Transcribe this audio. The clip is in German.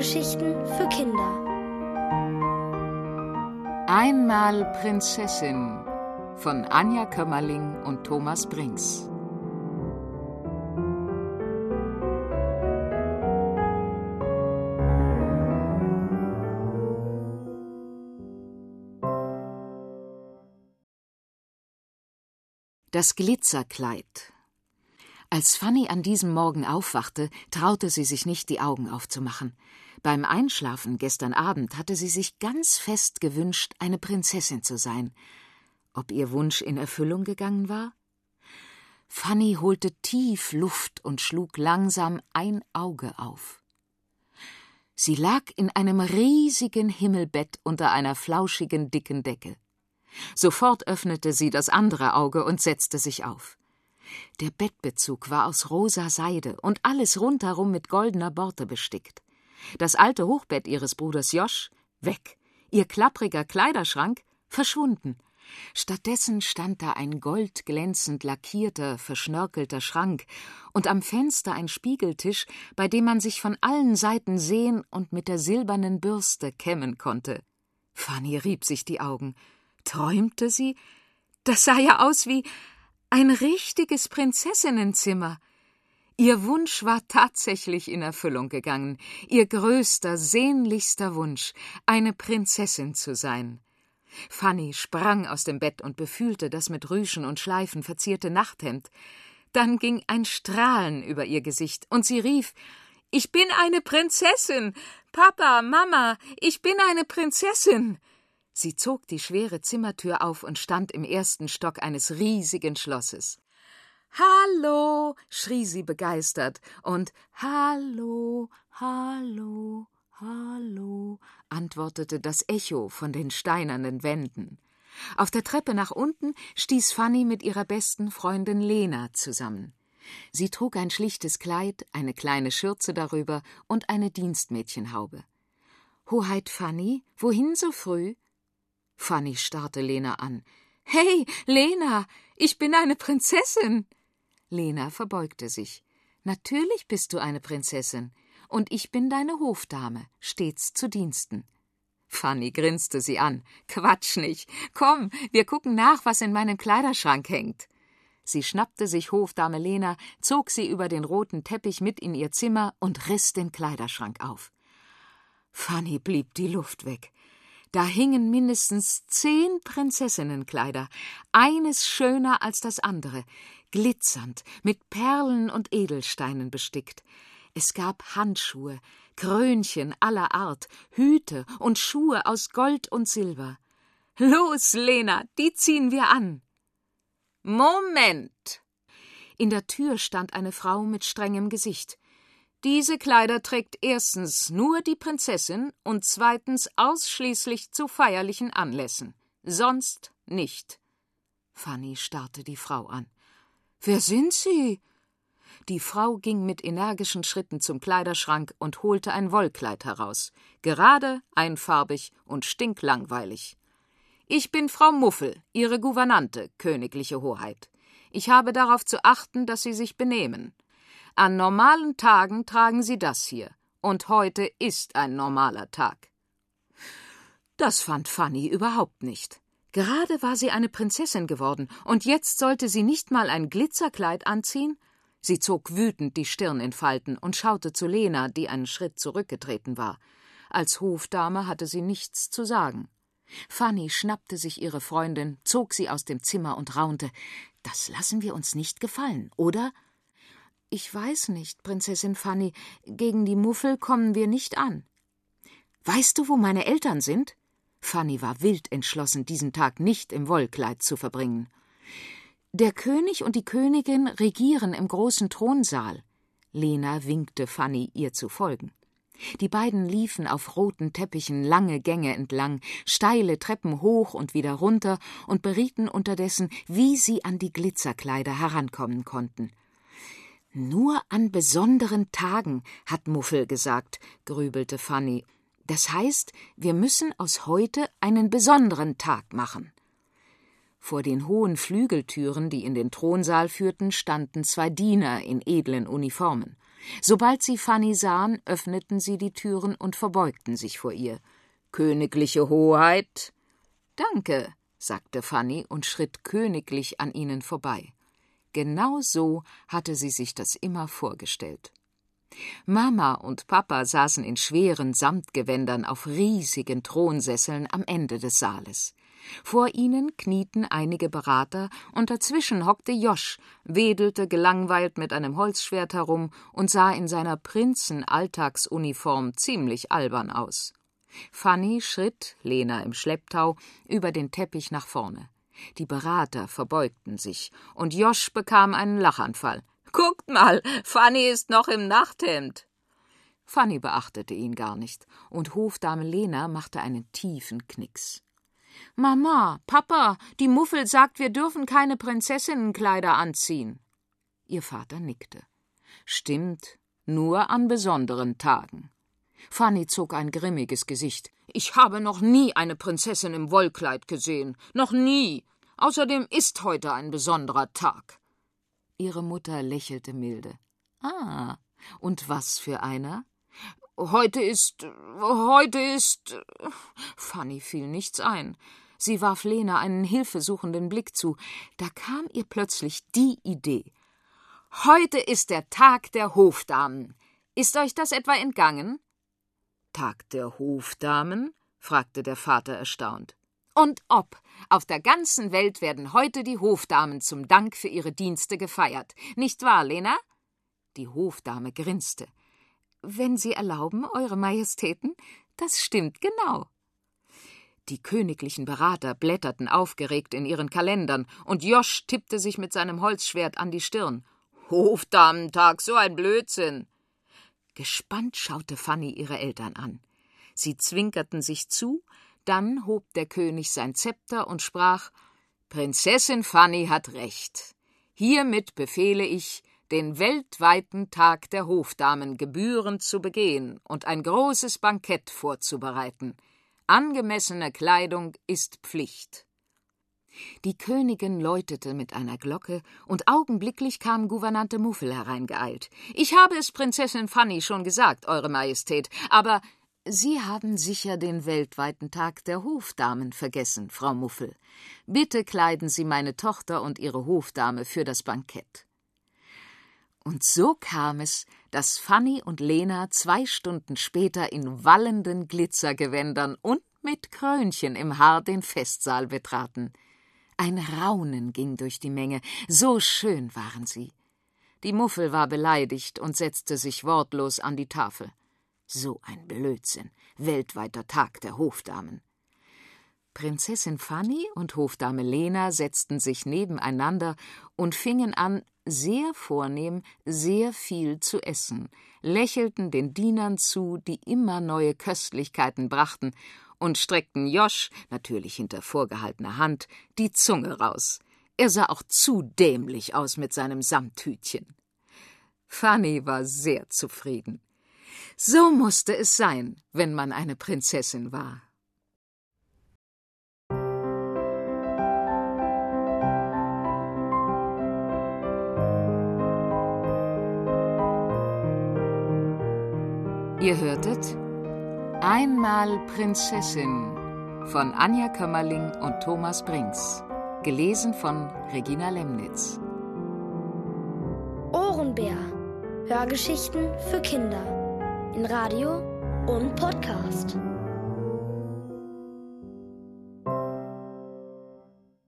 Hörgeschichten für Kinder. Einmal Prinzessin von Anja Kömmerling und Thomas Brinks. Das Glitzerkleid als Fanny an diesem Morgen aufwachte, traute sie sich nicht, die Augen aufzumachen. Beim Einschlafen gestern Abend hatte sie sich ganz fest gewünscht, eine Prinzessin zu sein. Ob ihr Wunsch in Erfüllung gegangen war? Fanny holte tief Luft und schlug langsam ein Auge auf. Sie lag in einem riesigen Himmelbett unter einer flauschigen, dicken Decke. Sofort öffnete sie das andere Auge und setzte sich auf. Der Bettbezug war aus rosa Seide und alles rundherum mit goldener Borte bestickt. Das alte Hochbett ihres Bruders Josch weg, ihr klappriger Kleiderschrank verschwunden. Stattdessen stand da ein goldglänzend lackierter, verschnörkelter Schrank und am Fenster ein Spiegeltisch, bei dem man sich von allen Seiten sehen und mit der silbernen Bürste kämmen konnte. Fanny rieb sich die Augen. Träumte sie? Das sah ja aus wie ein richtiges Prinzessinnenzimmer. Ihr Wunsch war tatsächlich in Erfüllung gegangen, ihr größter, sehnlichster Wunsch, eine Prinzessin zu sein. Fanny sprang aus dem Bett und befühlte das mit Rüschen und Schleifen verzierte Nachthemd. Dann ging ein Strahlen über ihr Gesicht, und sie rief Ich bin eine Prinzessin. Papa, Mama, ich bin eine Prinzessin. Sie zog die schwere Zimmertür auf und stand im ersten Stock eines riesigen Schlosses. Hallo, schrie sie begeistert, und Hallo, hallo, hallo, antwortete das Echo von den steinernen Wänden. Auf der Treppe nach unten stieß Fanny mit ihrer besten Freundin Lena zusammen. Sie trug ein schlichtes Kleid, eine kleine Schürze darüber und eine Dienstmädchenhaube. Hoheit Fanny, wohin so früh? Fanny starrte Lena an. Hey, Lena, ich bin eine Prinzessin. Lena verbeugte sich. Natürlich bist du eine Prinzessin, und ich bin deine Hofdame, stets zu Diensten. Fanny grinste sie an. Quatsch nicht. Komm, wir gucken nach, was in meinem Kleiderschrank hängt. Sie schnappte sich Hofdame Lena, zog sie über den roten Teppich mit in ihr Zimmer und riss den Kleiderschrank auf. Fanny blieb die Luft weg. Da hingen mindestens zehn Prinzessinnenkleider, eines schöner als das andere, glitzernd, mit Perlen und Edelsteinen bestickt. Es gab Handschuhe, Krönchen aller Art, Hüte und Schuhe aus Gold und Silber. Los, Lena, die ziehen wir an. Moment. In der Tür stand eine Frau mit strengem Gesicht. Diese Kleider trägt erstens nur die Prinzessin und zweitens ausschließlich zu feierlichen Anlässen. Sonst nicht. Fanny starrte die Frau an. Wer sind Sie? Die Frau ging mit energischen Schritten zum Kleiderschrank und holte ein Wollkleid heraus. Gerade, einfarbig und stinklangweilig. Ich bin Frau Muffel, Ihre Gouvernante, königliche Hoheit. Ich habe darauf zu achten, dass Sie sich benehmen. An normalen Tagen tragen Sie das hier. Und heute ist ein normaler Tag. Das fand Fanny überhaupt nicht. Gerade war sie eine Prinzessin geworden, und jetzt sollte sie nicht mal ein Glitzerkleid anziehen? Sie zog wütend die Stirn in Falten und schaute zu Lena, die einen Schritt zurückgetreten war. Als Hofdame hatte sie nichts zu sagen. Fanny schnappte sich ihre Freundin, zog sie aus dem Zimmer und raunte Das lassen wir uns nicht gefallen, oder? Ich weiß nicht, Prinzessin Fanny, gegen die Muffel kommen wir nicht an. Weißt du, wo meine Eltern sind? Fanny war wild entschlossen, diesen Tag nicht im Wollkleid zu verbringen. Der König und die Königin regieren im großen Thronsaal. Lena winkte Fanny, ihr zu folgen. Die beiden liefen auf roten Teppichen lange Gänge entlang, steile Treppen hoch und wieder runter und berieten unterdessen, wie sie an die Glitzerkleider herankommen konnten. Nur an besonderen Tagen, hat Muffel gesagt, grübelte Fanny. Das heißt, wir müssen aus heute einen besonderen Tag machen. Vor den hohen Flügeltüren, die in den Thronsaal führten, standen zwei Diener in edlen Uniformen. Sobald sie Fanny sahen, öffneten sie die Türen und verbeugten sich vor ihr. Königliche Hoheit. Danke, sagte Fanny und schritt königlich an ihnen vorbei. Genau so hatte sie sich das immer vorgestellt. Mama und Papa saßen in schweren Samtgewändern auf riesigen Thronsesseln am Ende des Saales. Vor ihnen knieten einige Berater, und dazwischen hockte Josch, wedelte gelangweilt mit einem Holzschwert herum und sah in seiner Prinzenalltagsuniform ziemlich albern aus. Fanny schritt, Lena im Schlepptau, über den Teppich nach vorne. Die Berater verbeugten sich, und Josch bekam einen Lachanfall. Guckt mal, Fanny ist noch im Nachthemd. Fanny beachtete ihn gar nicht, und Hofdame Lena machte einen tiefen Knicks. Mama, Papa, die Muffel sagt, wir dürfen keine Prinzessinnenkleider anziehen. Ihr Vater nickte. Stimmt, nur an besonderen Tagen. Fanny zog ein grimmiges Gesicht. Ich habe noch nie eine Prinzessin im Wollkleid gesehen. Noch nie. Außerdem ist heute ein besonderer Tag. Ihre Mutter lächelte milde. Ah, und was für einer? Heute ist. heute ist. Fanny fiel nichts ein. Sie warf Lena einen hilfesuchenden Blick zu. Da kam ihr plötzlich die Idee. Heute ist der Tag der Hofdamen. Ist euch das etwa entgangen? Tag der Hofdamen? fragte der Vater erstaunt. Und ob. Auf der ganzen Welt werden heute die Hofdamen zum Dank für ihre Dienste gefeiert. Nicht wahr, Lena? Die Hofdame grinste. Wenn Sie erlauben, Eure Majestäten, das stimmt genau. Die königlichen Berater blätterten aufgeregt in ihren Kalendern, und Josch tippte sich mit seinem Holzschwert an die Stirn. Hofdamentag, so ein Blödsinn. Gespannt schaute Fanny ihre Eltern an. Sie zwinkerten sich zu, dann hob der König sein Zepter und sprach Prinzessin Fanny hat recht. Hiermit befehle ich, den weltweiten Tag der Hofdamen gebührend zu begehen und ein großes Bankett vorzubereiten. Angemessene Kleidung ist Pflicht. Die Königin läutete mit einer Glocke, und augenblicklich kam Gouvernante Muffel hereingeeilt. Ich habe es Prinzessin Fanny schon gesagt, Eure Majestät, aber Sie haben sicher den weltweiten Tag der Hofdamen vergessen, Frau Muffel. Bitte kleiden Sie meine Tochter und ihre Hofdame für das Bankett. Und so kam es, dass Fanny und Lena zwei Stunden später in wallenden Glitzergewändern und mit Krönchen im Haar den Festsaal betraten. Ein Raunen ging durch die Menge, so schön waren sie. Die Muffel war beleidigt und setzte sich wortlos an die Tafel. So ein Blödsinn, weltweiter Tag der Hofdamen. Prinzessin Fanny und Hofdame Lena setzten sich nebeneinander und fingen an, sehr vornehm, sehr viel zu essen, lächelten den Dienern zu, die immer neue Köstlichkeiten brachten, und streckten Josch, natürlich hinter vorgehaltener Hand, die Zunge raus. Er sah auch zu dämlich aus mit seinem Samthütchen. Fanny war sehr zufrieden. So musste es sein, wenn man eine Prinzessin war. Ihr hörtet Einmal Prinzessin von Anja Kömmerling und Thomas Brinks. Gelesen von Regina Lemnitz. Ohrenbär. Hörgeschichten für Kinder. In Radio und Podcast.